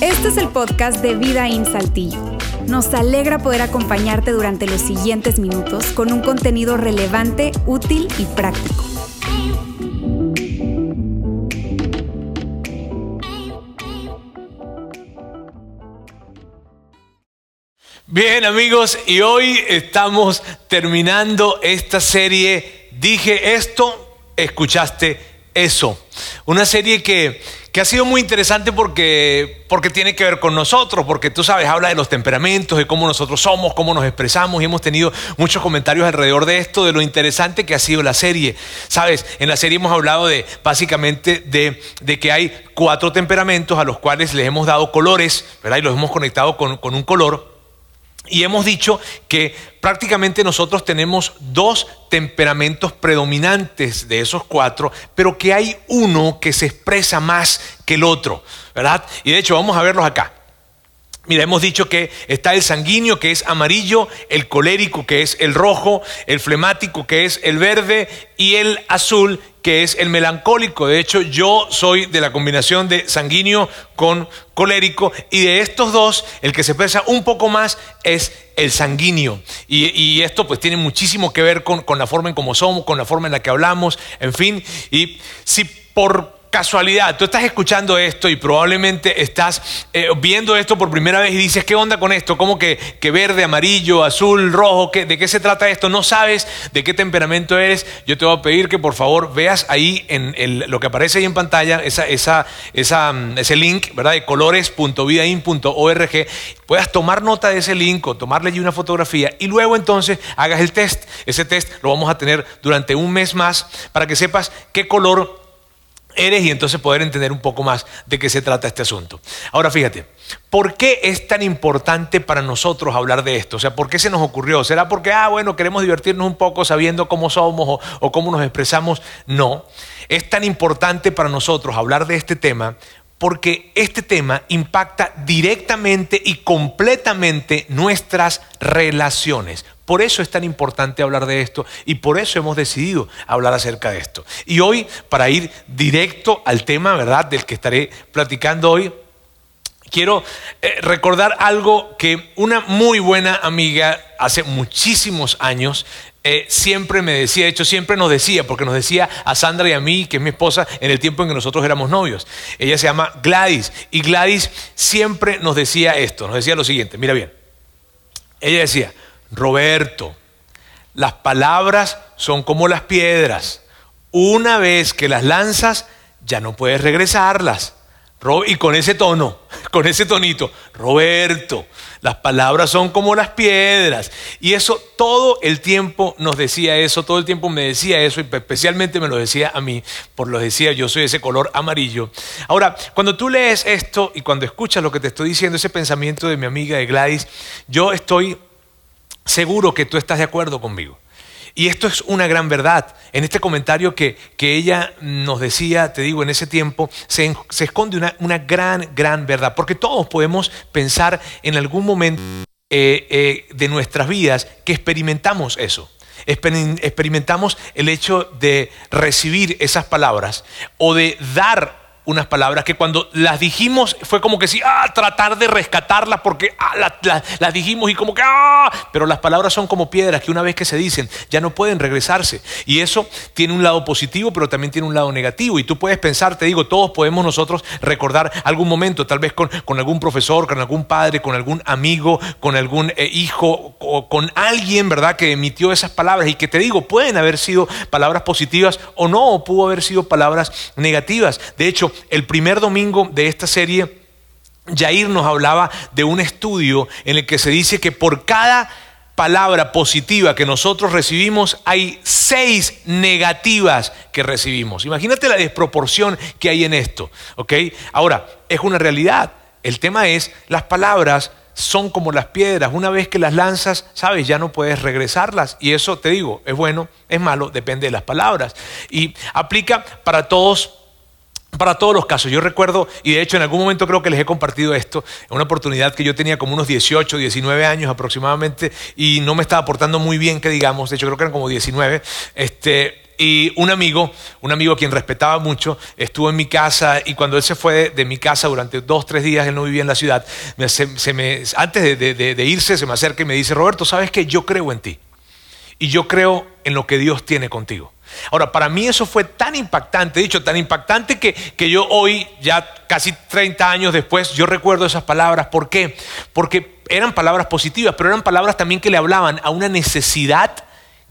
Este es el podcast de Vida en Saltillo. Nos alegra poder acompañarte durante los siguientes minutos con un contenido relevante, útil y práctico. Bien amigos, y hoy estamos terminando esta serie. Dije esto, escuchaste eso. Una serie que, que, ha sido muy interesante porque, porque tiene que ver con nosotros, porque tú sabes, habla de los temperamentos, de cómo nosotros somos, cómo nos expresamos, y hemos tenido muchos comentarios alrededor de esto, de lo interesante que ha sido la serie. Sabes, en la serie hemos hablado de básicamente de, de que hay cuatro temperamentos a los cuales les hemos dado colores, ¿verdad? Y los hemos conectado con, con un color. Y hemos dicho que prácticamente nosotros tenemos dos temperamentos predominantes de esos cuatro, pero que hay uno que se expresa más que el otro, ¿verdad? Y de hecho vamos a verlos acá. Mira, hemos dicho que está el sanguíneo, que es amarillo, el colérico, que es el rojo, el flemático, que es el verde, y el azul, que es el melancólico. De hecho, yo soy de la combinación de sanguíneo con colérico, y de estos dos, el que se expresa un poco más es el sanguíneo. Y, esto pues tiene muchísimo que ver con, con la forma en cómo somos, con la forma en la que hablamos, en fin. Y si por casualidad, tú estás escuchando esto y probablemente estás eh, viendo esto por primera vez y dices, ¿qué onda con esto? ¿Cómo que, que verde, amarillo, azul, rojo? ¿qué, ¿De qué se trata esto? No sabes de qué temperamento eres. Yo te voy a pedir que por favor veas ahí en lo que aparece ahí en pantalla, esa, esa, mm, ese link, ¿verdad? De colores.vidain.org. Puedas tomar nota de ese link o tomarle allí una fotografía y luego entonces hagas el test. Ese test lo vamos a tener durante un mes más para que sepas qué color eres y entonces poder entender un poco más de qué se trata este asunto. Ahora fíjate, ¿por qué es tan importante para nosotros hablar de esto? O sea, ¿por qué se nos ocurrió? ¿Será porque, ah, bueno, queremos divertirnos un poco sabiendo cómo somos o, o cómo nos expresamos? No, es tan importante para nosotros hablar de este tema porque este tema impacta directamente y completamente nuestras relaciones. Por eso es tan importante hablar de esto y por eso hemos decidido hablar acerca de esto. Y hoy, para ir directo al tema, ¿verdad?, del que estaré platicando hoy, quiero eh, recordar algo que una muy buena amiga hace muchísimos años eh, siempre me decía, de hecho siempre nos decía, porque nos decía a Sandra y a mí, que es mi esposa, en el tiempo en que nosotros éramos novios. Ella se llama Gladys y Gladys siempre nos decía esto, nos decía lo siguiente, mira bien, ella decía, Roberto, las palabras son como las piedras. Una vez que las lanzas, ya no puedes regresarlas. Y con ese tono, con ese tonito, Roberto, las palabras son como las piedras. Y eso todo el tiempo nos decía eso, todo el tiempo me decía eso, y especialmente me lo decía a mí, por lo decía yo soy ese color amarillo. Ahora, cuando tú lees esto y cuando escuchas lo que te estoy diciendo, ese pensamiento de mi amiga de Gladys, yo estoy seguro que tú estás de acuerdo conmigo. Y esto es una gran verdad. En este comentario que, que ella nos decía, te digo, en ese tiempo, se, se esconde una, una, gran, gran verdad. Porque todos podemos pensar en algún momento eh, eh, de nuestras vidas que experimentamos eso. Experimentamos el hecho de recibir esas palabras o de dar unas palabras que cuando las dijimos fue como que sí, ah, tratar de rescatarlas porque ah, las dijimos y como que, ah, pero las palabras son como piedras que una vez que se dicen ya no pueden regresarse. Y eso tiene un lado positivo, pero también tiene un lado negativo. Y tú puedes pensar, te digo, todos podemos nosotros recordar algún momento, tal vez con, con algún profesor, con algún padre, con algún amigo, con algún eh, hijo, o con alguien, ¿verdad?, que emitió esas palabras y que te digo, pueden haber sido palabras positivas o no, o pudo haber sido palabras negativas. De hecho, el primer domingo de esta serie, Jair nos hablaba de un estudio en el que se dice que por cada palabra positiva que nosotros recibimos, hay seis negativas que recibimos. Imagínate la desproporción que hay en esto, ¿ok? Ahora, es una realidad. El tema es, las palabras son como las piedras. Una vez que las lanzas, sabes, ya no puedes regresarlas. Y eso, te digo, es bueno, es malo, depende de las palabras. Y aplica para todos para todos los casos. Yo recuerdo, y de hecho en algún momento creo que les he compartido esto, una oportunidad que yo tenía como unos 18, 19 años aproximadamente, y no me estaba portando muy bien, que digamos, de hecho creo que eran como 19, este, y un amigo, un amigo quien respetaba mucho, estuvo en mi casa y cuando él se fue de, mi casa durante dos, tres días, él no vivía en la ciudad, se, me, antes de, de irse se me acerca y me dice, Roberto, ¿sabes que Yo creo en ti y yo creo en lo que Dios tiene contigo. Ahora, para mí eso fue tan impactante, dicho, tan impactante que, que, yo hoy, ya casi 30 años después, yo recuerdo esas palabras. ¿Por qué? Porque eran palabras positivas, pero eran palabras también que le hablaban a una necesidad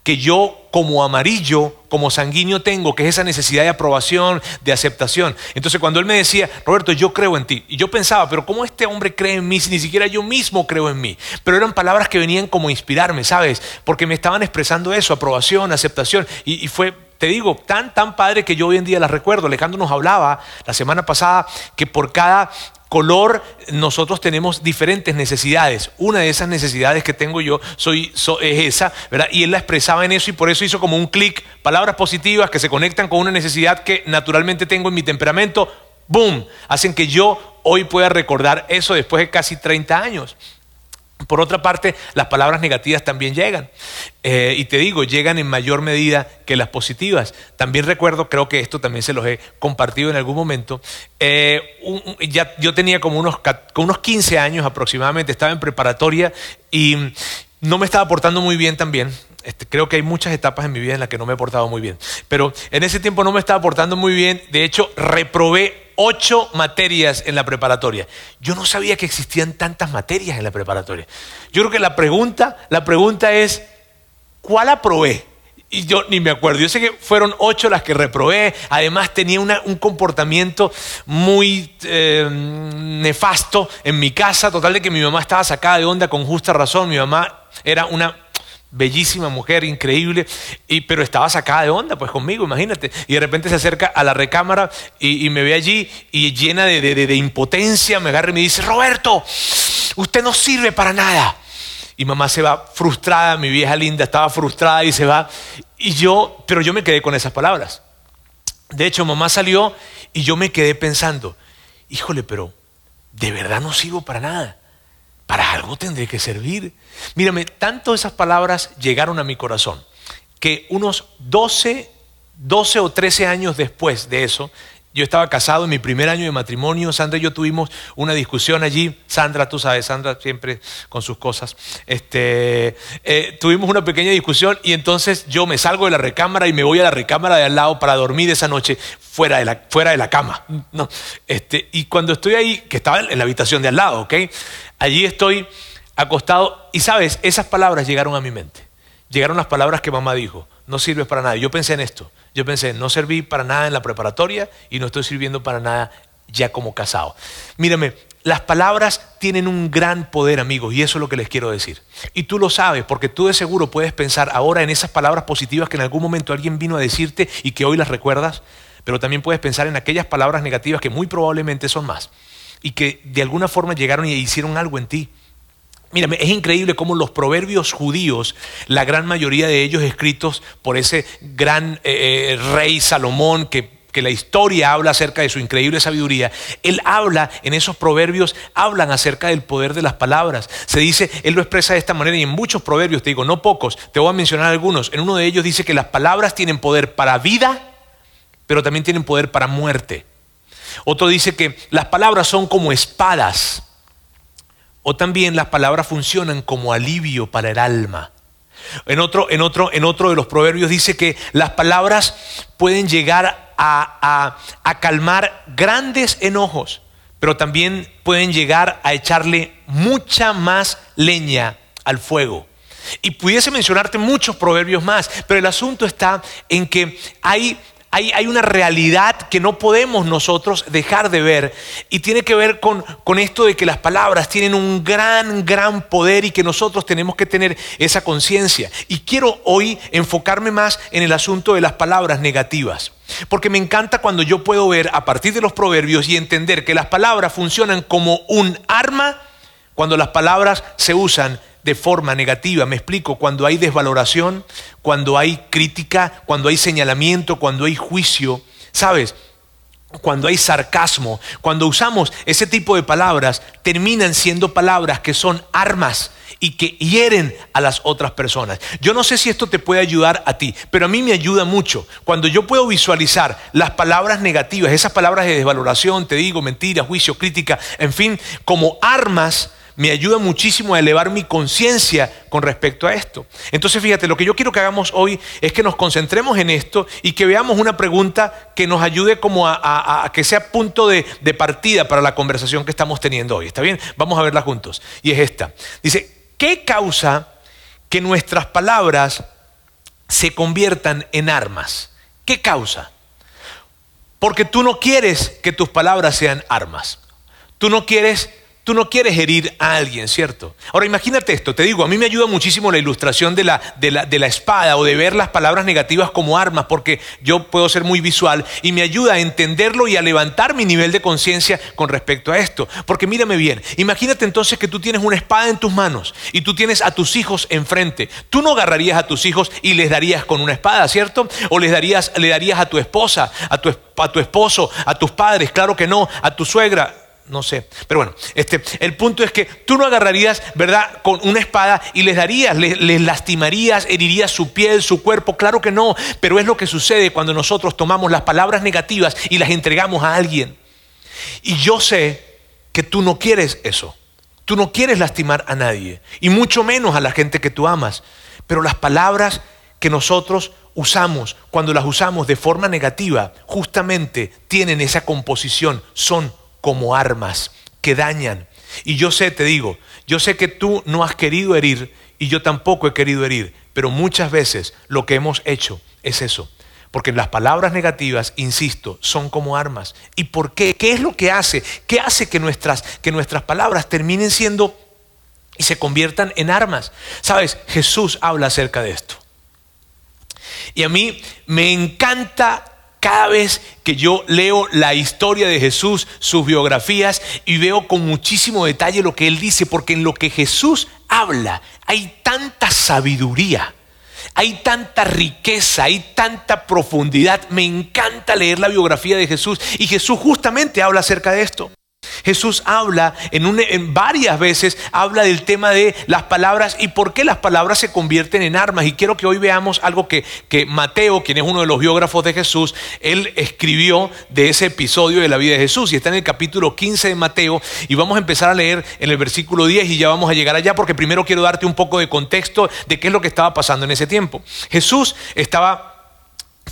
que yo como amarillo, como sanguíneo tengo, que es esa necesidad de aprobación, de aceptación. Entonces cuando él me decía, Roberto, yo creo en ti, y yo pensaba, pero ¿cómo este hombre cree en mí si ni siquiera yo mismo creo en mí? Pero eran palabras que venían como a inspirarme, ¿sabes? Porque me estaban expresando eso, aprobación, aceptación, y, y fue te digo, tan, tan padre que yo hoy en día las recuerdo. Alejandro nos hablaba la semana pasada que por cada color nosotros tenemos diferentes necesidades. Una de esas necesidades que tengo yo soy, es esa, ¿verdad? Y él la expresaba en eso y por eso hizo como un clic, palabras positivas que se conectan con una necesidad que naturalmente tengo en mi temperamento, ¡boom! Hacen que yo hoy pueda recordar eso después de casi 30 años. Por otra parte, las palabras negativas también llegan. Eh, y te digo, llegan en mayor medida que las positivas. También recuerdo, creo que esto también se los he compartido en algún momento. Eh, yo tenía como unos, unos 15 años aproximadamente, estaba en preparatoria y no me estaba portando muy bien también. Este, creo que hay muchas etapas en mi vida en las que no me he portado muy bien. Pero en ese tiempo no me estaba portando muy bien. De hecho, reprobé ocho materias en la preparatoria. Yo no sabía que existían tantas materias en la preparatoria. Yo creo que la pregunta, la pregunta es, ¿cuál aprobé? Y yo ni me acuerdo. Yo sé que fueron ocho las que reprobé. Además tenía un comportamiento muy eh, nefasto en mi casa. Total de que mi mamá estaba sacada de onda con justa razón. Mi mamá era una bellísima mujer, increíble, y, pero estaba sacada de onda pues conmigo, imagínate. Y de repente se acerca a la recámara y, me ve allí y llena de, de, impotencia, me agarra y me dice, Roberto, usted no sirve para nada. Y mamá se va frustrada, mi vieja linda estaba frustrada y se va. Y yo, pero yo me quedé con esas palabras. De hecho, mamá salió y yo me quedé pensando, híjole, pero de verdad no sirvo para nada. Para algo tendré que servir. Mírame, tanto esas palabras llegaron a mi corazón que unos 12, 12 o 13 años después de eso, yo estaba casado en mi primer año de matrimonio, Sandra y yo tuvimos una discusión allí, Sandra, tú sabes, Sandra siempre con sus cosas, este, eh, tuvimos una pequeña discusión y entonces yo me salgo de la recámara y me voy a la recámara de al lado para dormir esa noche fuera de la, fuera de la cama. Este, y cuando estoy ahí, que estaba en la habitación de al lado, ¿ok? Allí estoy acostado y sabes, esas palabras llegaron a mi mente. Llegaron las palabras que mamá dijo, no sirves para nada. Yo pensé en esto, yo pensé, no serví para nada en la preparatoria y no estoy sirviendo para nada ya como casado. Mírame, las palabras tienen un gran poder, amigos, y eso es lo que les quiero decir. Y tú lo sabes, porque tú de seguro puedes pensar ahora en esas palabras positivas que en algún momento alguien vino a decirte y que hoy las recuerdas, pero también puedes pensar en aquellas palabras negativas que muy probablemente son más y que de alguna forma llegaron y hicieron algo en ti. Mírame, es increíble cómo los proverbios judíos, la gran mayoría de ellos escritos por ese gran eh, eh, rey Salomón que, que la historia habla acerca de su increíble sabiduría, él habla en esos proverbios, hablan acerca del poder de las palabras. Se dice, él lo expresa de esta manera y en muchos proverbios, te digo, no pocos, te voy a mencionar algunos. En uno de ellos dice que las palabras tienen poder para vida, pero también tienen poder para muerte. Otro dice que las palabras son como espadas o también las palabras funcionan como alivio para el alma. En otro, en otro, en otro de los proverbios dice que las palabras pueden llegar a, a calmar grandes enojos, pero también pueden llegar a echarle mucha más leña al fuego. Y pudiese mencionarte muchos proverbios más, pero el asunto está en que hay hay, una realidad que no podemos nosotros dejar de ver y tiene que ver con, con esto de que las palabras tienen un gran, gran poder y que nosotros tenemos que tener esa conciencia. Y quiero hoy enfocarme más en el asunto de las palabras negativas. Porque me encanta cuando yo puedo ver a partir de los proverbios y entender que las palabras funcionan como un arma cuando las palabras se usan de forma negativa. Me explico, cuando hay desvaloración, cuando hay crítica, cuando hay señalamiento, cuando hay juicio. ¿Sabes? cuando hay sarcasmo, cuando usamos ese tipo de palabras, terminan siendo palabras que son armas y que hieren a las otras personas. Yo no sé si esto te puede ayudar a ti, pero a mí me ayuda mucho. Cuando yo puedo visualizar las palabras negativas, esas palabras de desvaloración, te digo, mentira, juicio, crítica, en fin, como armas me ayuda muchísimo a elevar mi conciencia con respecto a esto. Entonces, fíjate, lo que yo quiero que hagamos hoy es que nos concentremos en esto y que veamos una pregunta que nos ayude como a, que sea punto de, partida para la conversación que estamos teniendo hoy. ¿Está bien? Vamos a verla juntos. Y es esta. Dice, ¿qué causa que nuestras palabras se conviertan en armas? ¿Qué causa? Porque tú no quieres que tus palabras sean armas. Tú no quieres Tú no quieres herir a alguien, ¿cierto? Ahora imagínate esto, te digo, a mí me ayuda muchísimo la ilustración de la, de, la, de la, espada o de ver las palabras negativas como armas, porque yo puedo ser muy visual y me ayuda a entenderlo y a levantar mi nivel de conciencia con respecto a esto. Porque mírame bien, imagínate entonces que tú tienes una espada en tus manos y tú tienes a tus hijos enfrente. Tú no agarrarías a tus hijos y les darías con una espada, ¿cierto? O les darías, le darías a tu esposa, a tu, a tu esposo, a tus padres, claro que no, a tu suegra no sé. Pero bueno, este, el punto es que tú no agarrarías, ¿verdad?, con una espada y les darías, les, lastimarías, herirías su piel, su cuerpo. Claro que no, pero es lo que sucede cuando nosotros tomamos las palabras negativas y las entregamos a alguien. Y yo sé que tú no quieres eso. Tú no quieres lastimar a nadie, y mucho menos a la gente que tú amas. Pero las palabras que nosotros usamos, cuando las usamos de forma negativa, justamente tienen esa composición, son como armas que dañan. Y yo sé, te digo, yo sé que tú no has querido herir y yo tampoco he querido herir, pero muchas veces lo que hemos hecho es eso. Porque las palabras negativas, insisto, son como armas. ¿Y por qué? ¿Qué es lo que hace? ¿Qué hace que nuestras, que nuestras palabras terminen siendo y se conviertan en armas? Sabes, Jesús habla acerca de esto. Y a mí me encanta cada vez que yo leo la historia de Jesús, sus biografías, y veo con muchísimo detalle lo que él dice, porque en lo que Jesús habla hay tanta sabiduría, hay tanta riqueza, hay tanta profundidad. Me encanta leer la biografía de Jesús y Jesús justamente habla acerca de esto. Jesús habla en, varias veces, habla del tema de las palabras y por qué las palabras se convierten en armas. Y quiero que hoy veamos algo que, que Mateo, quien es uno de los biógrafos de Jesús, él escribió de ese episodio de la vida de Jesús. Y está en el capítulo 15 de Mateo. Y vamos a empezar a leer en el versículo 10 y ya vamos a llegar allá porque primero quiero darte un poco de contexto de qué es lo que estaba pasando en ese tiempo. Jesús estaba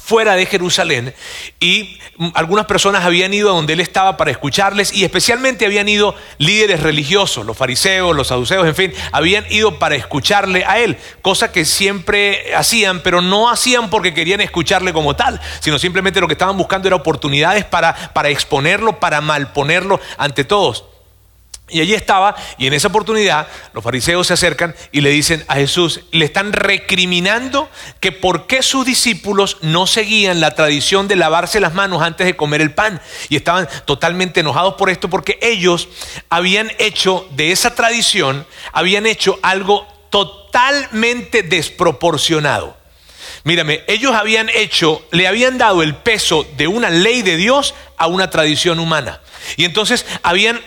fuera de Jerusalén y algunas personas habían ido a donde él estaba para escucharles y especialmente habían ido líderes religiosos, los fariseos, los saduceos, en fin, habían ido para escucharle a él, cosa que siempre hacían, pero no hacían porque querían escucharle como tal, sino simplemente lo que estaban buscando era oportunidades para, para exponerlo, para malponerlo ante todos. Y allí estaba, y en esa oportunidad los fariseos se acercan y le dicen a Jesús, le están recriminando que por qué sus discípulos no seguían la tradición de lavarse las manos antes de comer el pan. Y estaban totalmente enojados por esto porque ellos habían hecho de esa tradición, habían hecho algo totalmente desproporcionado. Mírame, ellos habían hecho, le habían dado el peso de una ley de Dios a una tradición humana. Y entonces habían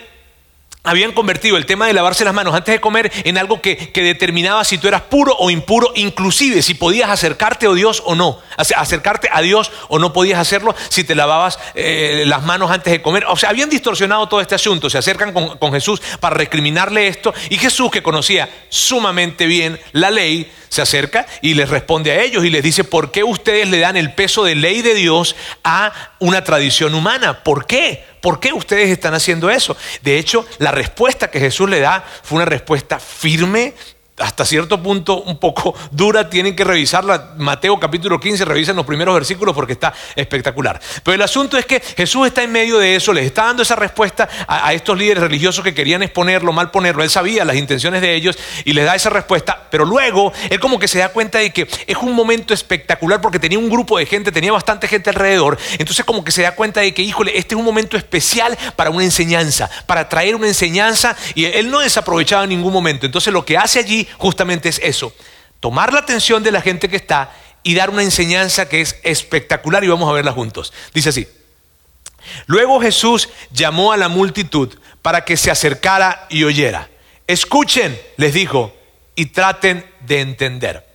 habían convertido el tema de lavarse las manos antes de comer en algo que, determinaba si tú eras puro o impuro, inclusive si podías acercarte a Dios o no, acercarte a Dios o no podías hacerlo si te lavabas eh, las manos antes de comer. O sea, habían distorsionado todo este asunto, se acercan con, con Jesús para recriminarle esto. Y Jesús, que conocía sumamente bien la ley, se acerca y les responde a ellos y les dice, ¿por qué ustedes le dan el peso de ley de Dios a una tradición humana? ¿Por qué? ¿Por qué ustedes están haciendo eso? De hecho, la respuesta que Jesús le da fue una respuesta firme, hasta cierto punto un poco dura, tienen que revisarla. Mateo capítulo 15, revisen los primeros versículos porque está espectacular. Pero el asunto es que Jesús está en medio de eso, les está dando esa respuesta a, estos líderes religiosos que querían exponerlo, mal ponerlo. Él sabía las intenciones de ellos y les da esa respuesta, pero luego él como que se da cuenta de que es un momento espectacular porque tenía un grupo de gente, tenía bastante gente alrededor. Entonces como que se da cuenta de que, híjole, este es un momento especial para una enseñanza, para traer una enseñanza y él no desaprovechaba en ningún momento. Entonces lo que hace allí justamente es eso, tomar la atención de la gente que está y dar una enseñanza que es espectacular y vamos a verla juntos. Dice así, Luego Jesús llamó a la multitud para que se acercara y oyera. Escuchen, les dijo, y traten de entender.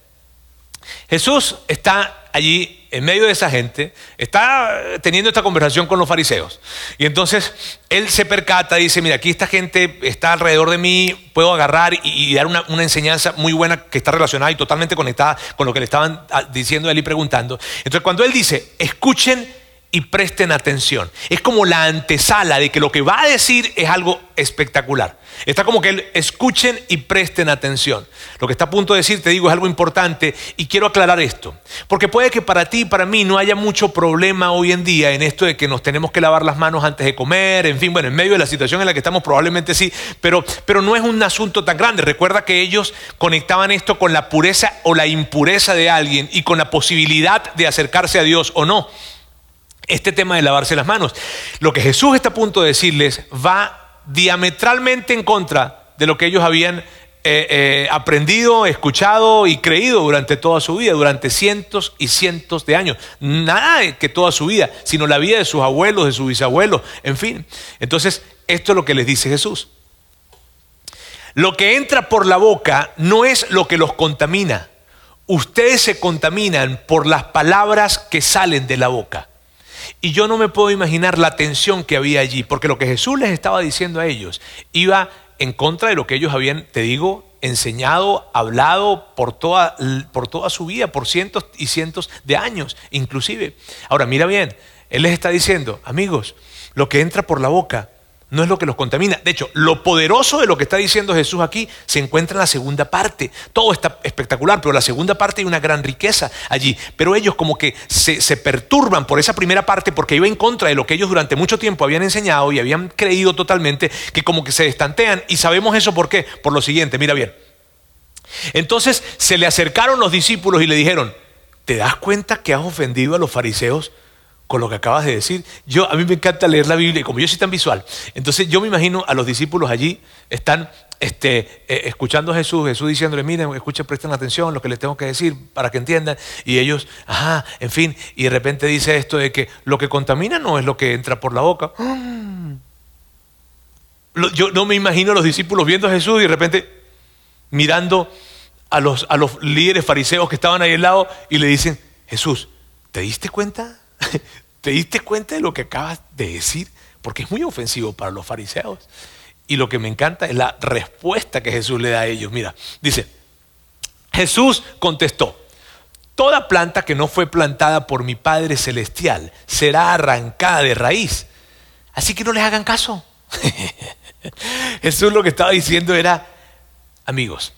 Jesús está allí en medio de esa gente, está teniendo esta conversación con los fariseos. Y entonces él se percata dice, mira, aquí esta gente está alrededor de mí, puedo agarrar y, dar una, enseñanza muy buena que está relacionada y totalmente conectada con lo que le estaban ah, diciendo él y preguntando. Entonces cuando él dice, escuchen y presten atención. Es como la antesala de que lo que va a decir es algo espectacular. Está como que escuchen y presten atención. Lo que está a punto de decir, te digo, es algo importante y quiero aclarar esto. Porque puede que para ti y para mí no haya mucho problema hoy en día en esto de que nos tenemos que lavar las manos antes de comer, en fin, bueno, en medio de la situación en la que estamos probablemente sí, pero, pero no es un asunto tan grande. Recuerda que ellos conectaban esto con la pureza o la impureza de alguien y con la posibilidad de acercarse a Dios o no este tema de lavarse las manos. Lo que Jesús está a punto de decirles va diametralmente en contra de lo que ellos habían eh, eh, aprendido, escuchado y creído durante toda su vida, durante cientos y cientos de años. Nada que toda su vida, sino la vida de sus abuelos, de sus bisabuelos, en fin. Entonces, esto es lo que les dice Jesús. Lo que entra por la boca no es lo que los contamina. Ustedes se contaminan por las palabras que salen de la boca. Y yo no me puedo imaginar la tensión que había allí, porque lo que Jesús les estaba diciendo a ellos iba en contra de lo que ellos habían, te digo, enseñado, hablado por toda, por toda su vida, por cientos y cientos de años, inclusive. Ahora, mira bien, Él les está diciendo, amigos, lo que entra por la boca no es lo que los contamina. De hecho, lo poderoso de lo que está diciendo Jesús aquí se encuentra en la segunda parte. Todo está espectacular, pero la segunda parte hay una gran riqueza allí. Pero ellos como que se, perturban por esa primera parte porque iba en contra de lo que ellos durante mucho tiempo habían enseñado y habían creído totalmente, que como que se estantean. Y sabemos eso por qué. Por lo siguiente, mira bien. Entonces se le acercaron los discípulos y le dijeron, ¿te das cuenta que has ofendido a los fariseos? Con lo que acabas de decir. Yo, a mí me encanta leer la Biblia y como yo soy tan visual, entonces yo me imagino a los discípulos allí, están este, eh, escuchando a Jesús, Jesús diciéndole, miren, escuchen, presten atención lo que les tengo que decir para que entiendan. Y ellos, ajá, en fin, y de repente dice esto de que lo que contamina no es lo que entra por la boca. Yo no me imagino a los discípulos viendo a Jesús y de repente mirando a los, a los líderes fariseos que estaban ahí al lado y le dicen, Jesús, ¿te diste cuenta? ¿Te diste cuenta de lo que acabas de decir? Porque es muy ofensivo para los fariseos. Y lo que me encanta es la respuesta que Jesús le da a ellos. Mira, dice, Jesús contestó, toda planta que no fue plantada por mi Padre Celestial será arrancada de raíz. Así que no les hagan caso. Jesús lo que estaba diciendo era, amigos,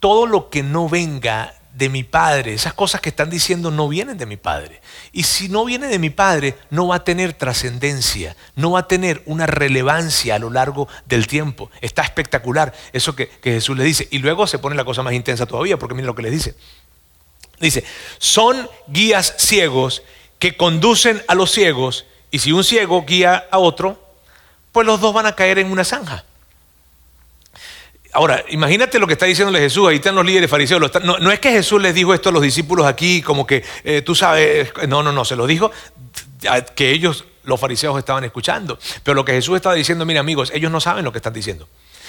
todo lo que no venga de mi Padre. Esas cosas que están diciendo no vienen de mi Padre. Y si no viene de mi Padre, no va a tener trascendencia, no va a tener una relevancia a lo largo del tiempo. Está espectacular eso que, Jesús le dice. Y luego se pone la cosa más intensa todavía, porque mira lo que le dice. Dice, son guías ciegos que conducen a los ciegos, y si un ciego guía a otro, pues los dos van a caer en una zanja. Ahora, imagínate lo que está diciéndole Jesús, ahí están los líderes fariseos. No, es que Jesús les dijo esto a los discípulos aquí, como que eh, tú sabes, no, no, no, se lo dijo que ellos, los fariseos, estaban escuchando. Pero lo que Jesús estaba diciendo, mira amigos, ellos no saben lo que están diciendo.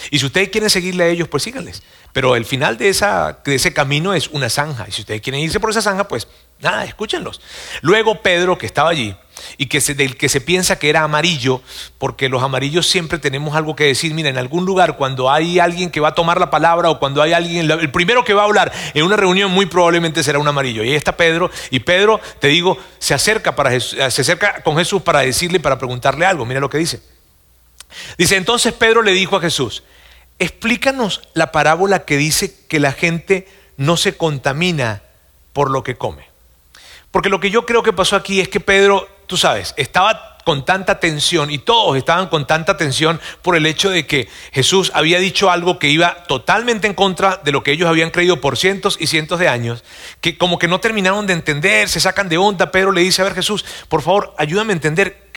Y si ustedes quieren seguirle a ellos, pues síganles. Pero el final de, esa, de ese camino es una zanja. Y si ustedes quieren irse por esa zanja, pues nada, escúchenlos. Luego Pedro, que estaba allí, y que del que se piensa que era amarillo, porque los amarillos siempre tenemos algo que decir. Mira, en algún lugar, cuando hay alguien que va a tomar la palabra o cuando hay alguien, el primero que va a hablar en una reunión muy probablemente será un amarillo. Y ahí está Pedro, y Pedro, te digo, se acerca, para se acerca con Jesús para decirle, para preguntarle algo. Mira lo que dice. Dice, entonces Pedro le dijo a Jesús, explícanos la parábola que dice que la gente no se contamina por lo que come. Porque lo que yo creo que pasó aquí es que Pedro, tú sabes, estaba con tanta tensión y todos estaban con tanta tensión por el hecho de que Jesús había dicho algo que iba totalmente en contra de lo que ellos habían creído por cientos y cientos de años, que como que no terminaron de entender, se sacan de onda. Pedro le dice, a ver Jesús, por favor, ayúdame a entender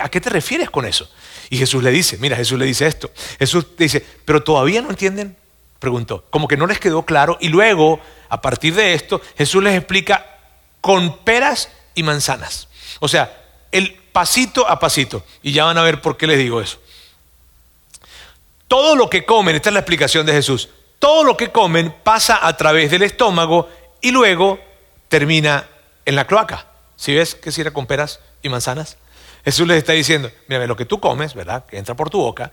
a qué te refieres con eso. Y Jesús le dice, mira, Jesús le dice esto. Jesús dice, pero todavía no entienden, preguntó, como que no les quedó claro. Y luego, a partir de esto, Jesús les explica con peras y manzanas. O sea, el pasito a pasito. Y ya van a ver por qué les digo eso. Todo lo que comen, esta es la explicación de Jesús, todo lo que comen pasa a través del estómago y luego termina en la cloaca. Si ves que si era con peras y manzanas, Jesús les está diciendo, mira, lo que tú comes, ¿verdad? Que entra por tu boca,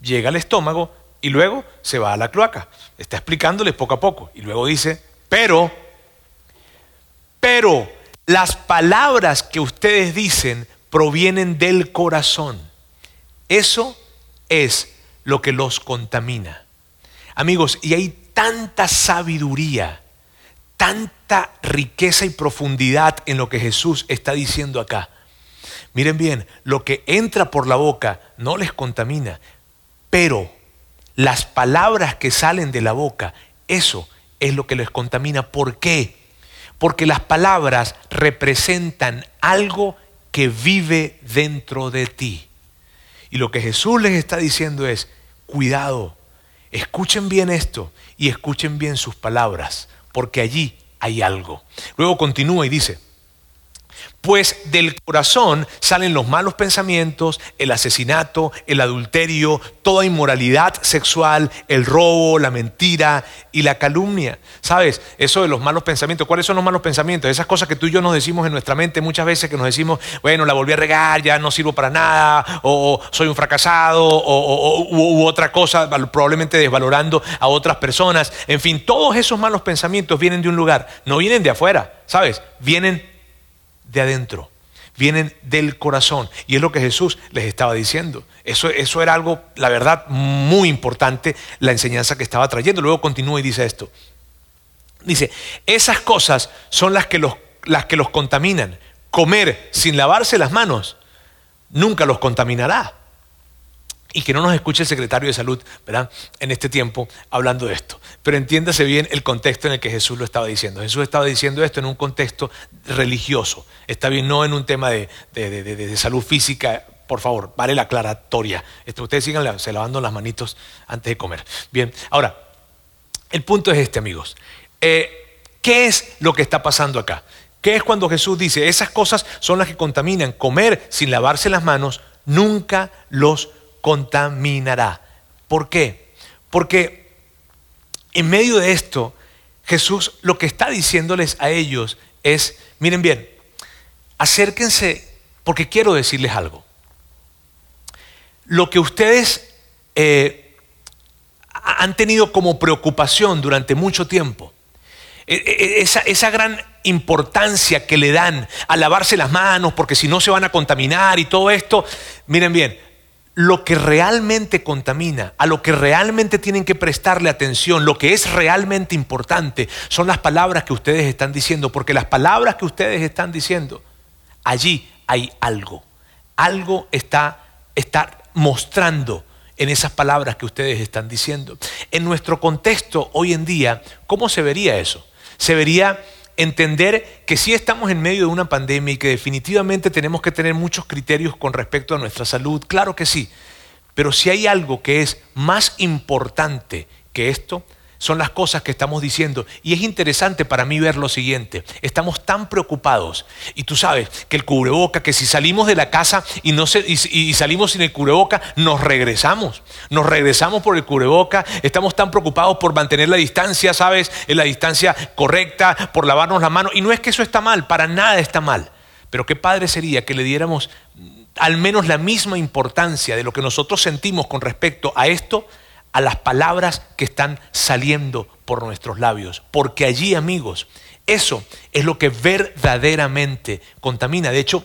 llega al estómago y luego se va a la cloaca. Está explicándoles poco a poco. Y luego dice, pero, pero las palabras que ustedes dicen provienen del corazón. Eso es lo que los contamina. Amigos, y hay tanta sabiduría, tanta riqueza y profundidad en lo que Jesús está diciendo acá. Miren bien, lo que entra por la boca no les contamina, pero las palabras que salen de la boca, eso es lo que les contamina. ¿Por qué? Porque las palabras representan algo que vive dentro de ti. Y lo que Jesús les está diciendo es, cuidado, escuchen bien esto y escuchen bien sus palabras, porque allí hay algo. Luego continúa y dice, pues del corazón salen los malos pensamientos, el asesinato, el adulterio, toda inmoralidad sexual, el robo, la mentira y la calumnia. ¿Sabes? Eso de los malos pensamientos. ¿Cuáles son los malos pensamientos? Esas cosas que tú y yo nos decimos en nuestra mente muchas veces que nos decimos, bueno, la volví a regar, ya no sirvo para nada, o, soy un fracasado, o, u otra cosa, probablemente desvalorando a otras personas. En fin, todos esos malos pensamientos vienen de un lugar, no vienen de afuera, ¿sabes? Vienen de adentro, vienen del corazón. Y es lo que Jesús les estaba diciendo. Eso, eso era algo, la verdad, muy importante, la enseñanza que estaba trayendo. Luego continúa y dice esto. Dice, esas cosas son las que los, las que los contaminan. Comer sin lavarse las manos nunca los contaminará y que no nos escuche el secretario de salud, ¿verdad? En este tiempo hablando de esto. Pero entiéndase bien el contexto en el que Jesús lo estaba diciendo. Jesús estaba diciendo esto en un contexto religioso. Está bien, no en un tema de, salud física. Por favor, vale la aclaratoria. Esto, ustedes sigan se lavando las manitos antes de comer. Bien, ahora, el punto es este, amigos. Eh, ¿Qué es lo que está pasando acá? ¿Qué es cuando Jesús dice, esas cosas son las que contaminan? Comer sin lavarse las manos nunca los contaminará. ¿Por qué? Porque en medio de esto, Jesús lo que está diciéndoles a ellos es, miren bien, acérquense porque quiero decirles algo. Lo que ustedes eh, han tenido como preocupación durante mucho tiempo, e, e, esa, esa, gran importancia que le dan a lavarse las manos porque si no se van a contaminar y todo esto, miren bien, lo que realmente contamina, a lo que realmente tienen que prestarle atención, lo que es realmente importante, son las palabras que ustedes están diciendo, porque las palabras que ustedes están diciendo, allí hay algo. Algo está, mostrando en esas palabras que ustedes están diciendo. En nuestro contexto hoy en día, ¿cómo se vería eso? Se vería entender que sí estamos en medio de una pandemia y que definitivamente tenemos que tener muchos criterios con respecto a nuestra salud, claro que sí, pero si hay algo que es más importante que esto, son las cosas que estamos diciendo. Y es interesante para mí ver lo siguiente. Estamos tan preocupados. Y tú sabes que el cubreboca, que si salimos de la casa y, no y, salimos sin el cubreboca, nos regresamos. Nos regresamos por el cubreboca. Estamos tan preocupados por mantener la distancia, ¿sabes? En la distancia correcta, por lavarnos la mano. Y no es que eso está mal, para nada está mal. Pero qué padre sería que le diéramos al menos la misma importancia de lo que nosotros sentimos con respecto a esto a las palabras que están saliendo por nuestros labios. Porque allí, amigos, eso es lo que verdaderamente contamina. De hecho,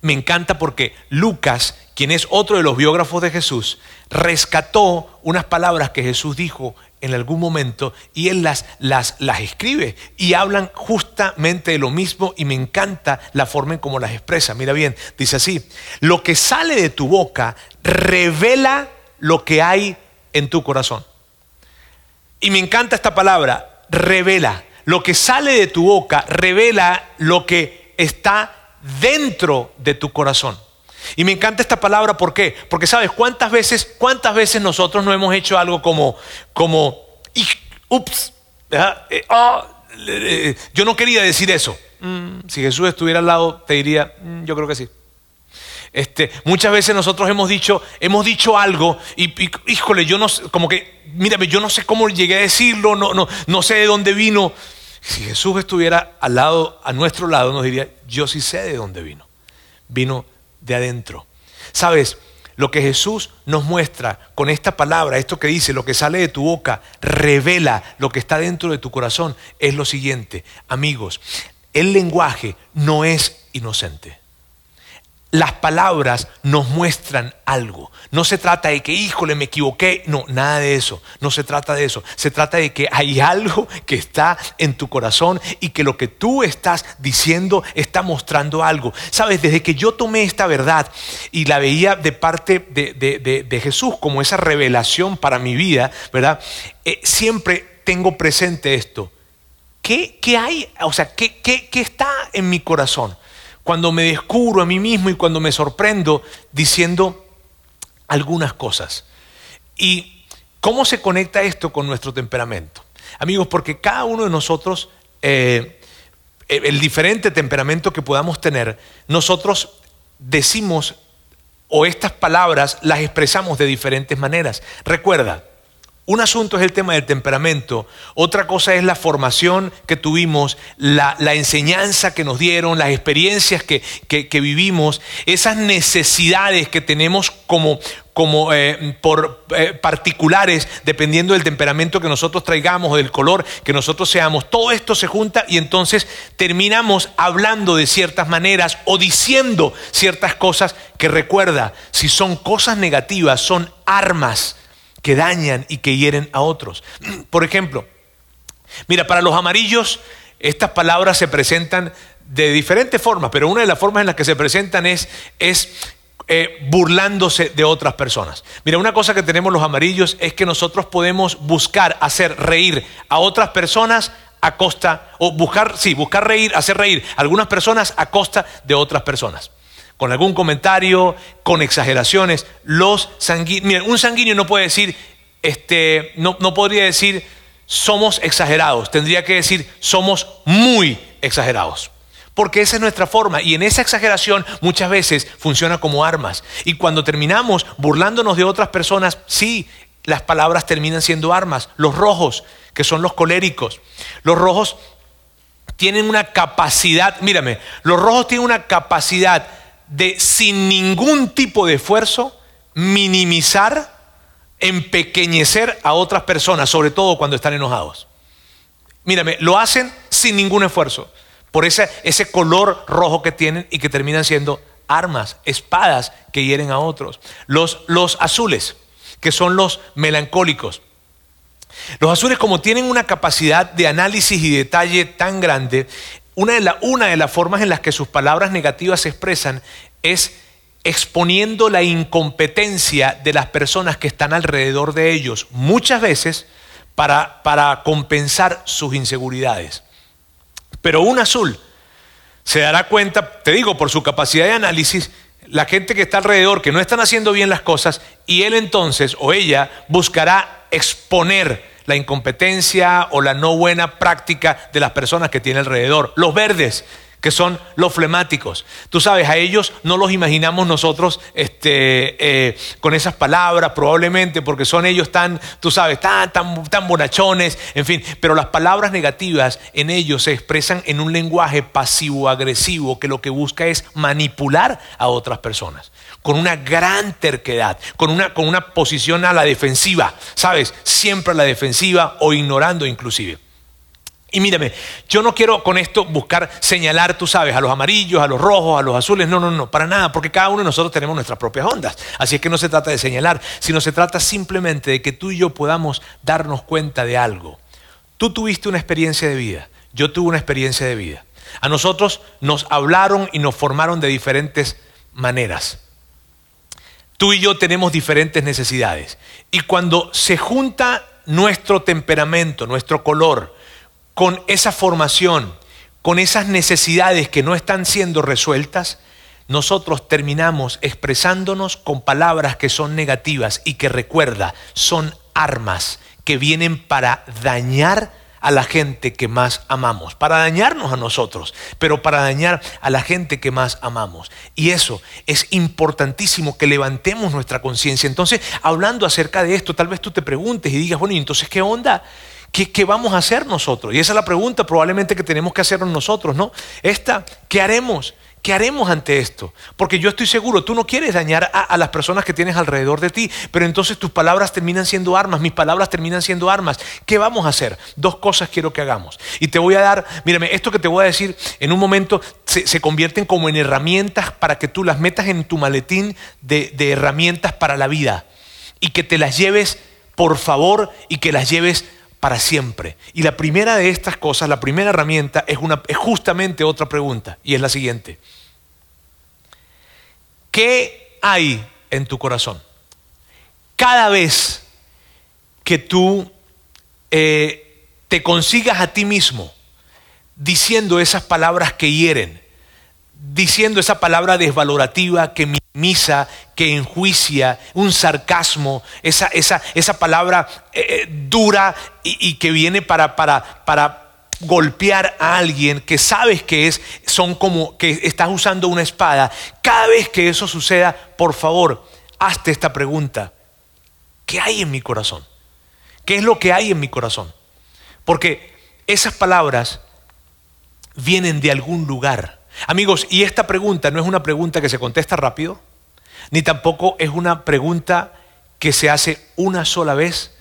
me encanta porque Lucas, quien es otro de los biógrafos de Jesús, rescató unas palabras que Jesús dijo en algún momento y él las, las, las escribe y hablan justamente de lo mismo y me encanta la forma en cómo las expresa. Mira bien, dice así, lo que sale de tu boca revela lo que hay en tu corazón. Y me encanta esta palabra, revela. Lo que sale de tu boca revela lo que está dentro de tu corazón. Y me encanta esta palabra, ¿por qué? Porque sabes cuántas veces, cuántas veces nosotros no hemos hecho algo como, como, ups, oh, yo no quería decir eso. mm, si Jesús estuviera al lado, te diría, mm, yo creo que sí. Este, muchas veces nosotros hemos dicho, hemos dicho algo y, híjole, yo no sé, como que, mírame, yo no sé cómo llegué a decirlo, no, no, no sé de dónde vino. Si Jesús estuviera al lado, a nuestro lado, nos diría, yo sí sé de dónde vino. Vino de adentro. Sabes, lo que Jesús nos muestra con esta palabra, esto que dice, lo que sale de tu boca, revela lo que está dentro de tu corazón, es lo siguiente. Amigos, el lenguaje no es inocente las palabras nos muestran algo. No se trata de que, híjole, me equivoqué. No, nada de eso. No se trata de eso. Se trata de que hay algo que está en tu corazón y que lo que tú estás diciendo está mostrando algo. Sabes, desde que yo tomé esta verdad y la veía de parte de, Jesús como esa revelación para mi vida, ¿verdad? Eh, siempre tengo presente esto. ¿Qué, hay? O sea, ¿qué, qué, qué está en mi corazón? Cuando me descubro a mí mismo y cuando me sorprendo diciendo algunas cosas. ¿Y cómo se conecta esto con nuestro temperamento? Amigos, porque cada uno de nosotros, eh, el diferente temperamento que podamos tener, nosotros decimos o estas palabras las expresamos de diferentes maneras. Recuerda, un asunto es el tema del temperamento, otra cosa es la formación que tuvimos, la, enseñanza que nos dieron, las experiencias que, vivimos, esas necesidades que tenemos como, como eh, por eh, particulares, dependiendo del temperamento que nosotros traigamos o del color que nosotros seamos. Todo esto se junta y entonces terminamos hablando de ciertas maneras o diciendo ciertas cosas que recuerda, si son cosas negativas, son armas que dañan y que hieren a otros. Por ejemplo, mira, para los amarillos estas palabras se presentan de diferentes formas, pero una de las formas en las que se presentan es, es eh, burlándose de otras personas. Mira, una cosa que tenemos los amarillos es que nosotros podemos buscar hacer reír a otras personas a costa, o buscar, sí, buscar reír, hacer reír a algunas personas a costa de otras personas con algún comentario, con exageraciones. Los sanguíneos, un sanguíneo no puede decir, este, no, no podría decir somos exagerados, tendría que decir somos muy exagerados. Porque esa es nuestra forma y en esa exageración muchas veces funciona como armas. Y cuando terminamos burlándonos de otras personas, sí, las palabras terminan siendo armas. Los rojos, que son los coléricos. Los rojos tienen una capacidad, mírame, los rojos tienen una capacidad de sin ningún tipo de esfuerzo minimizar, empequeñecer a otras personas, sobre todo cuando están enojados. Mírame, lo hacen sin ningún esfuerzo, por ese, ese color rojo que tienen y que terminan siendo armas, espadas que hieren a otros. Los, los azules, que son los melancólicos. Los azules como tienen una capacidad de análisis y detalle tan grande, una de, una de las formas en las que sus palabras negativas se expresan es exponiendo la incompetencia de las personas que están alrededor de ellos, muchas veces para, para compensar sus inseguridades. Pero un azul se dará cuenta, te digo, por su capacidad de análisis, la gente que está alrededor, que no están haciendo bien las cosas, y él entonces o ella buscará exponer la incompetencia o la no buena práctica de las personas que tiene alrededor. Los verdes, que son los flemáticos. Tú sabes, a ellos no los imaginamos nosotros este, eh, con esas palabras, probablemente porque son ellos tan, tú sabes, tan, tan, tan bonachones, en fin, pero las palabras negativas en ellos se expresan en un lenguaje pasivo-agresivo que lo que busca es manipular a otras personas con una gran terquedad, con una, con una posición a la defensiva, ¿sabes? Siempre a la defensiva o ignorando inclusive. Y mírame, yo no quiero con esto buscar señalar, tú sabes, a los amarillos, a los rojos, a los azules, no, no, no, para nada, porque cada uno de nosotros tenemos nuestras propias ondas. Así es que no se trata de señalar, sino se trata simplemente de que tú y yo podamos darnos cuenta de algo. Tú tuviste una experiencia de vida, yo tuve una experiencia de vida. A nosotros nos hablaron y nos formaron de diferentes maneras. Tú y yo tenemos diferentes necesidades. Y cuando se junta nuestro temperamento, nuestro color, con esa formación, con esas necesidades que no están siendo resueltas, nosotros terminamos expresándonos con palabras que son negativas y que recuerda, son armas que vienen para dañar a la gente que más amamos, para dañarnos a nosotros, pero para dañar a la gente que más amamos. Y eso es importantísimo que levantemos nuestra conciencia. Entonces, hablando acerca de esto, tal vez tú te preguntes y digas, bueno, ¿y entonces qué onda? ¿Qué, ¿Qué, vamos a hacer nosotros? Y esa es la pregunta probablemente que tenemos que hacernos nosotros, ¿no? Esta, ¿qué haremos? ¿Qué haremos ante esto? Porque yo estoy seguro, tú no quieres dañar a, las personas que tienes alrededor de ti, pero entonces tus palabras terminan siendo armas, mis palabras terminan siendo armas. ¿Qué vamos a hacer? Dos cosas quiero que hagamos. Y te voy a dar, mírame, esto que te voy a decir en un momento se, se convierten como en herramientas para que tú las metas en tu maletín de, de herramientas para la vida y que te las lleves, por favor, y que las lleves para siempre. Y la primera de estas cosas, la primera herramienta, es, una, es justamente otra pregunta, y es la siguiente. ¿Qué hay en tu corazón? Cada vez que tú eh, te consigas a ti mismo diciendo esas palabras que hieren, diciendo esa palabra desvalorativa que minimiza, que enjuicia, un sarcasmo, esa, esa, esa palabra eh, eh, dura y, y, que viene para, para, para golpear a alguien que sabes que es son como que estás usando una espada, cada vez que eso suceda, por favor, hazte esta pregunta. ¿Qué hay en mi corazón? ¿Qué es lo que hay en mi corazón? Porque esas palabras vienen de algún lugar. Amigos, y esta pregunta no es una pregunta que se contesta rápido, ni tampoco es una pregunta que se hace una sola vez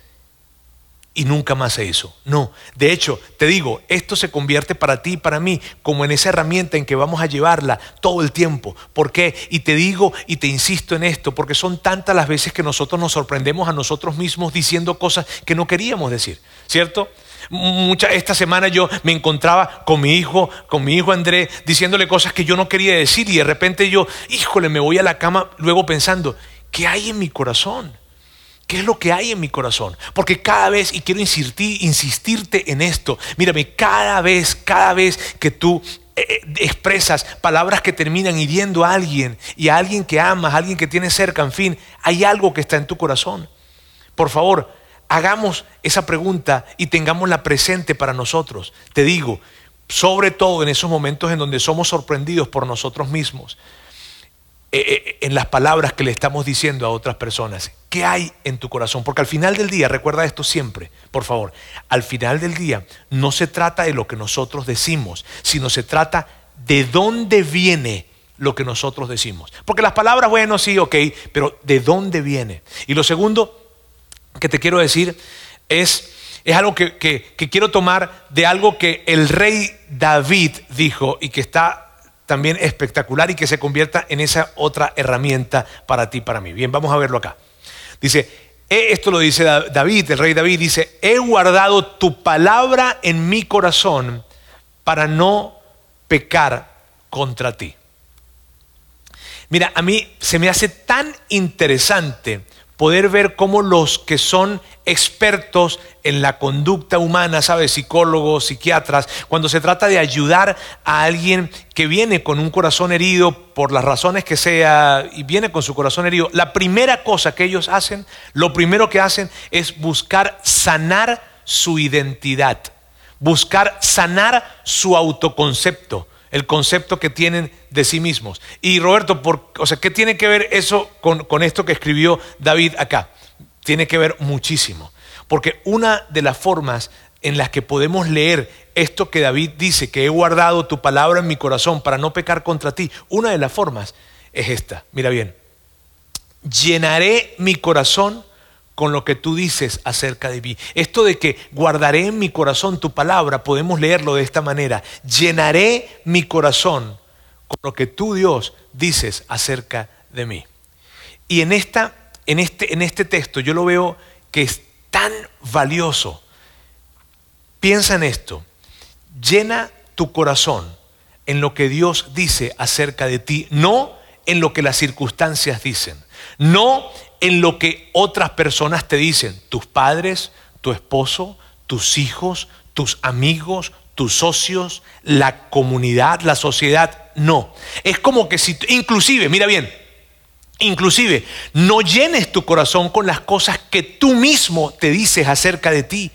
y nunca más se hizo. No, de hecho, te digo, esto se convierte para ti y para mí como en esa herramienta en que vamos a llevarla todo el tiempo. ¿Por qué? Y te digo y te insisto en esto, porque son tantas las veces que nosotros nos sorprendemos a nosotros mismos diciendo cosas que no queríamos decir, ¿cierto? Mucha, esta semana yo me encontraba con mi hijo, con mi hijo Andrés, diciéndole cosas que yo no quería decir y de repente yo, híjole, me voy a la cama luego pensando, ¿qué hay en mi corazón? ¿Qué es lo que hay en mi corazón? Porque cada vez, y quiero insistir, insistirte en esto, mírame, cada vez, cada vez que tú eh, eh, expresas palabras que terminan hiriendo a alguien y a alguien que amas, a alguien que tienes cerca, en fin, hay algo que está en tu corazón. Por favor, hagamos esa pregunta y tengámosla presente para nosotros. Te digo, sobre todo en esos momentos en donde somos sorprendidos por nosotros mismos. Eh, eh, en las palabras que le estamos diciendo a otras personas. ¿Qué hay en tu corazón? Porque al final del día, recuerda esto siempre, por favor, al final del día no se trata de lo que nosotros decimos, sino se trata de dónde viene lo que nosotros decimos. Porque las palabras, bueno, sí, ok, pero ¿de dónde viene? Y lo segundo que te quiero decir es, es algo que, que quiero tomar de algo que el rey David dijo y que está también espectacular y que se convierta en esa otra herramienta para ti, para mí. Bien, vamos a verlo acá. Dice, esto lo dice David, el rey David, dice, he guardado tu palabra en mi corazón para no pecar contra ti. Mira, a mí se me hace tan interesante poder ver cómo los que son expertos en la conducta humana, ¿sabes? Psicólogos, psiquiatras, cuando se trata de ayudar a alguien que viene con un corazón herido por las razones que sea y viene con su corazón herido, la primera cosa que ellos hacen, lo primero que hacen es buscar sanar su identidad, buscar sanar su autoconcepto el concepto que tienen de sí mismos. Y Roberto, por, o sea, ¿qué tiene que ver eso con, con esto que escribió David acá? Tiene que ver muchísimo. Porque una de las formas en las que podemos leer esto que David dice, que he guardado tu palabra en mi corazón para no pecar contra ti, una de las formas es esta. Mira bien, llenaré mi corazón con lo que tú dices acerca de mí. Esto de que guardaré en mi corazón tu palabra, podemos leerlo de esta manera. Llenaré mi corazón con lo que tú, Dios, dices acerca de mí. Y en, esta, en, este, en este texto yo lo veo que es tan valioso. Piensa en esto. Llena tu corazón en lo que Dios dice acerca de ti, no en lo que las circunstancias dicen, no en lo que otras personas te dicen, tus padres, tu esposo, tus hijos, tus amigos, tus socios, la comunidad, la sociedad. No, es como que si, inclusive, mira bien, inclusive, no llenes tu corazón con las cosas que tú mismo te dices acerca de ti.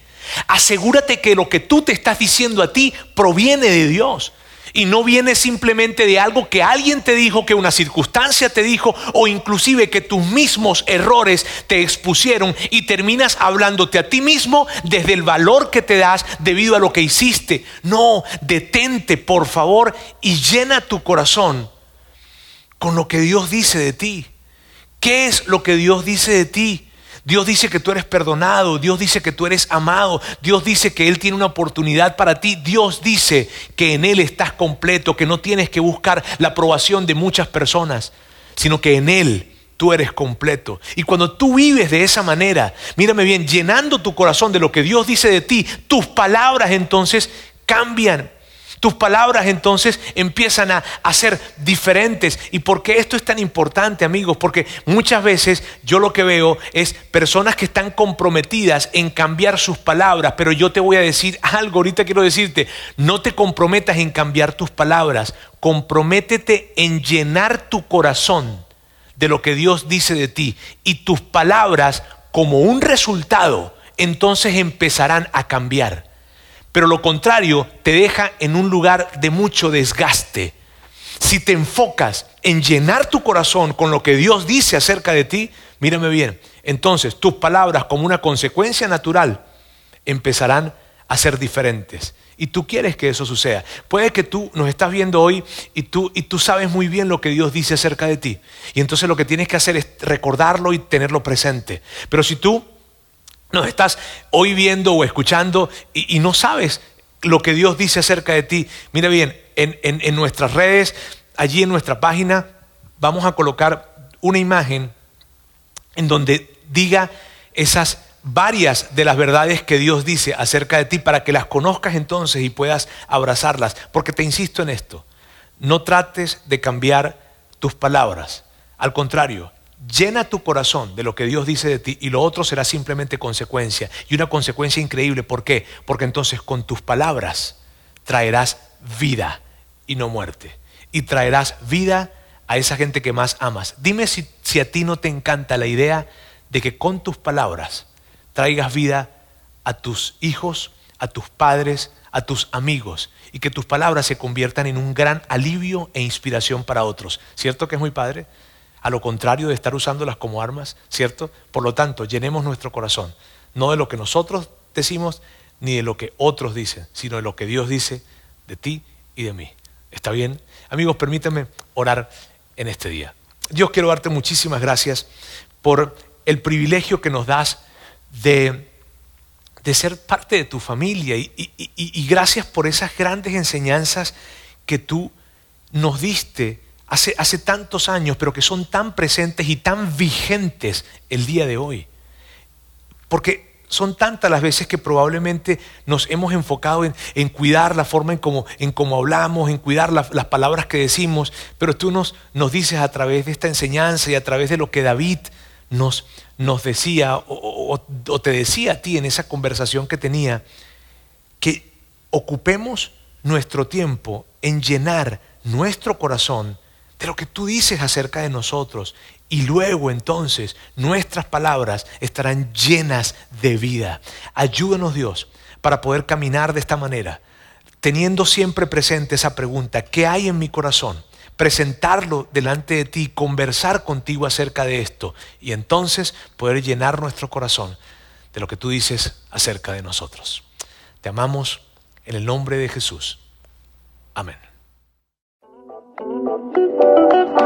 Asegúrate que lo que tú te estás diciendo a ti proviene de Dios. Y no viene simplemente de algo que alguien te dijo, que una circunstancia te dijo, o inclusive que tus mismos errores te expusieron y terminas hablándote a ti mismo desde el valor que te das debido a lo que hiciste. No, detente por favor y llena tu corazón con lo que Dios dice de ti. ¿Qué es lo que Dios dice de ti? Dios dice que tú eres perdonado, Dios dice que tú eres amado, Dios dice que Él tiene una oportunidad para ti, Dios dice que en Él estás completo, que no tienes que buscar la aprobación de muchas personas, sino que en Él tú eres completo. Y cuando tú vives de esa manera, mírame bien, llenando tu corazón de lo que Dios dice de ti, tus palabras entonces cambian. Tus palabras entonces empiezan a, ser diferentes. ¿Y por qué esto es tan importante, amigos? Porque muchas veces yo lo que veo es personas que están comprometidas en cambiar sus palabras, pero yo te voy a decir algo, ahorita quiero decirte, no te comprometas en cambiar tus palabras, comprométete en llenar tu corazón de lo que Dios dice de ti y tus palabras como un resultado entonces empezarán a cambiar. Pero lo contrario te deja en un lugar de mucho desgaste. Si te enfocas en llenar tu corazón con lo que Dios dice acerca de ti, mírame bien, entonces tus palabras como una consecuencia natural empezarán a ser diferentes. Y tú quieres que eso suceda. Puede que tú nos estás viendo hoy y tú, y tú sabes muy bien lo que Dios dice acerca de ti. Y entonces lo que tienes que hacer es recordarlo y tenerlo presente. Pero si tú nos estás hoy viendo o escuchando y, no sabes lo que Dios dice acerca de ti, mira bien, en, en nuestras redes, allí en nuestra página, vamos a colocar una imagen en donde diga esas varias de las verdades que Dios dice acerca de ti para que las conozcas entonces y puedas abrazarlas. Porque te insisto en esto, no trates de cambiar tus palabras. Al contrario, Llena tu corazón de lo que Dios dice de ti y lo otro será simplemente consecuencia. Y una consecuencia increíble. ¿Por qué? Porque entonces con tus palabras traerás vida y no muerte. Y traerás vida a esa gente que más amas. Dime si, si a ti no te encanta la idea de que con tus palabras traigas vida a tus hijos, a tus padres, a tus amigos y que tus palabras se conviertan en un gran alivio e inspiración para otros. ¿Cierto que es muy padre? A lo contrario de estar usándolas como armas, ¿cierto? Por lo tanto, llenemos nuestro corazón, no de lo que nosotros decimos ni de lo que otros dicen, sino de lo que Dios dice de ti y de mí. ¿Está bien? Amigos, permítanme orar en este día. Dios, quiero darte muchísimas gracias por el privilegio que nos das de, de ser parte de tu familia y, y gracias por esas grandes enseñanzas que tú nos diste hace, tantos años, pero que son tan presentes y tan vigentes el día de hoy. Porque son tantas las veces que probablemente nos hemos enfocado en, cuidar la forma en cómo hablamos, en cuidar las palabras que decimos, pero tú nos, dices a través de esta enseñanza y a través de lo que David nos, nos decía o, o te decía a ti en esa conversación que tenía, que ocupemos nuestro tiempo en llenar nuestro corazón de lo que tú dices acerca de nosotros. Y luego entonces nuestras palabras estarán llenas de vida. Ayúdanos Dios para poder caminar de esta manera, teniendo siempre presente esa pregunta, ¿qué hay en mi corazón? Presentarlo delante de ti, conversar contigo acerca de esto y entonces poder llenar nuestro corazón de lo que tú dices acerca de nosotros. Te amamos en el nombre de Jesús. Amén.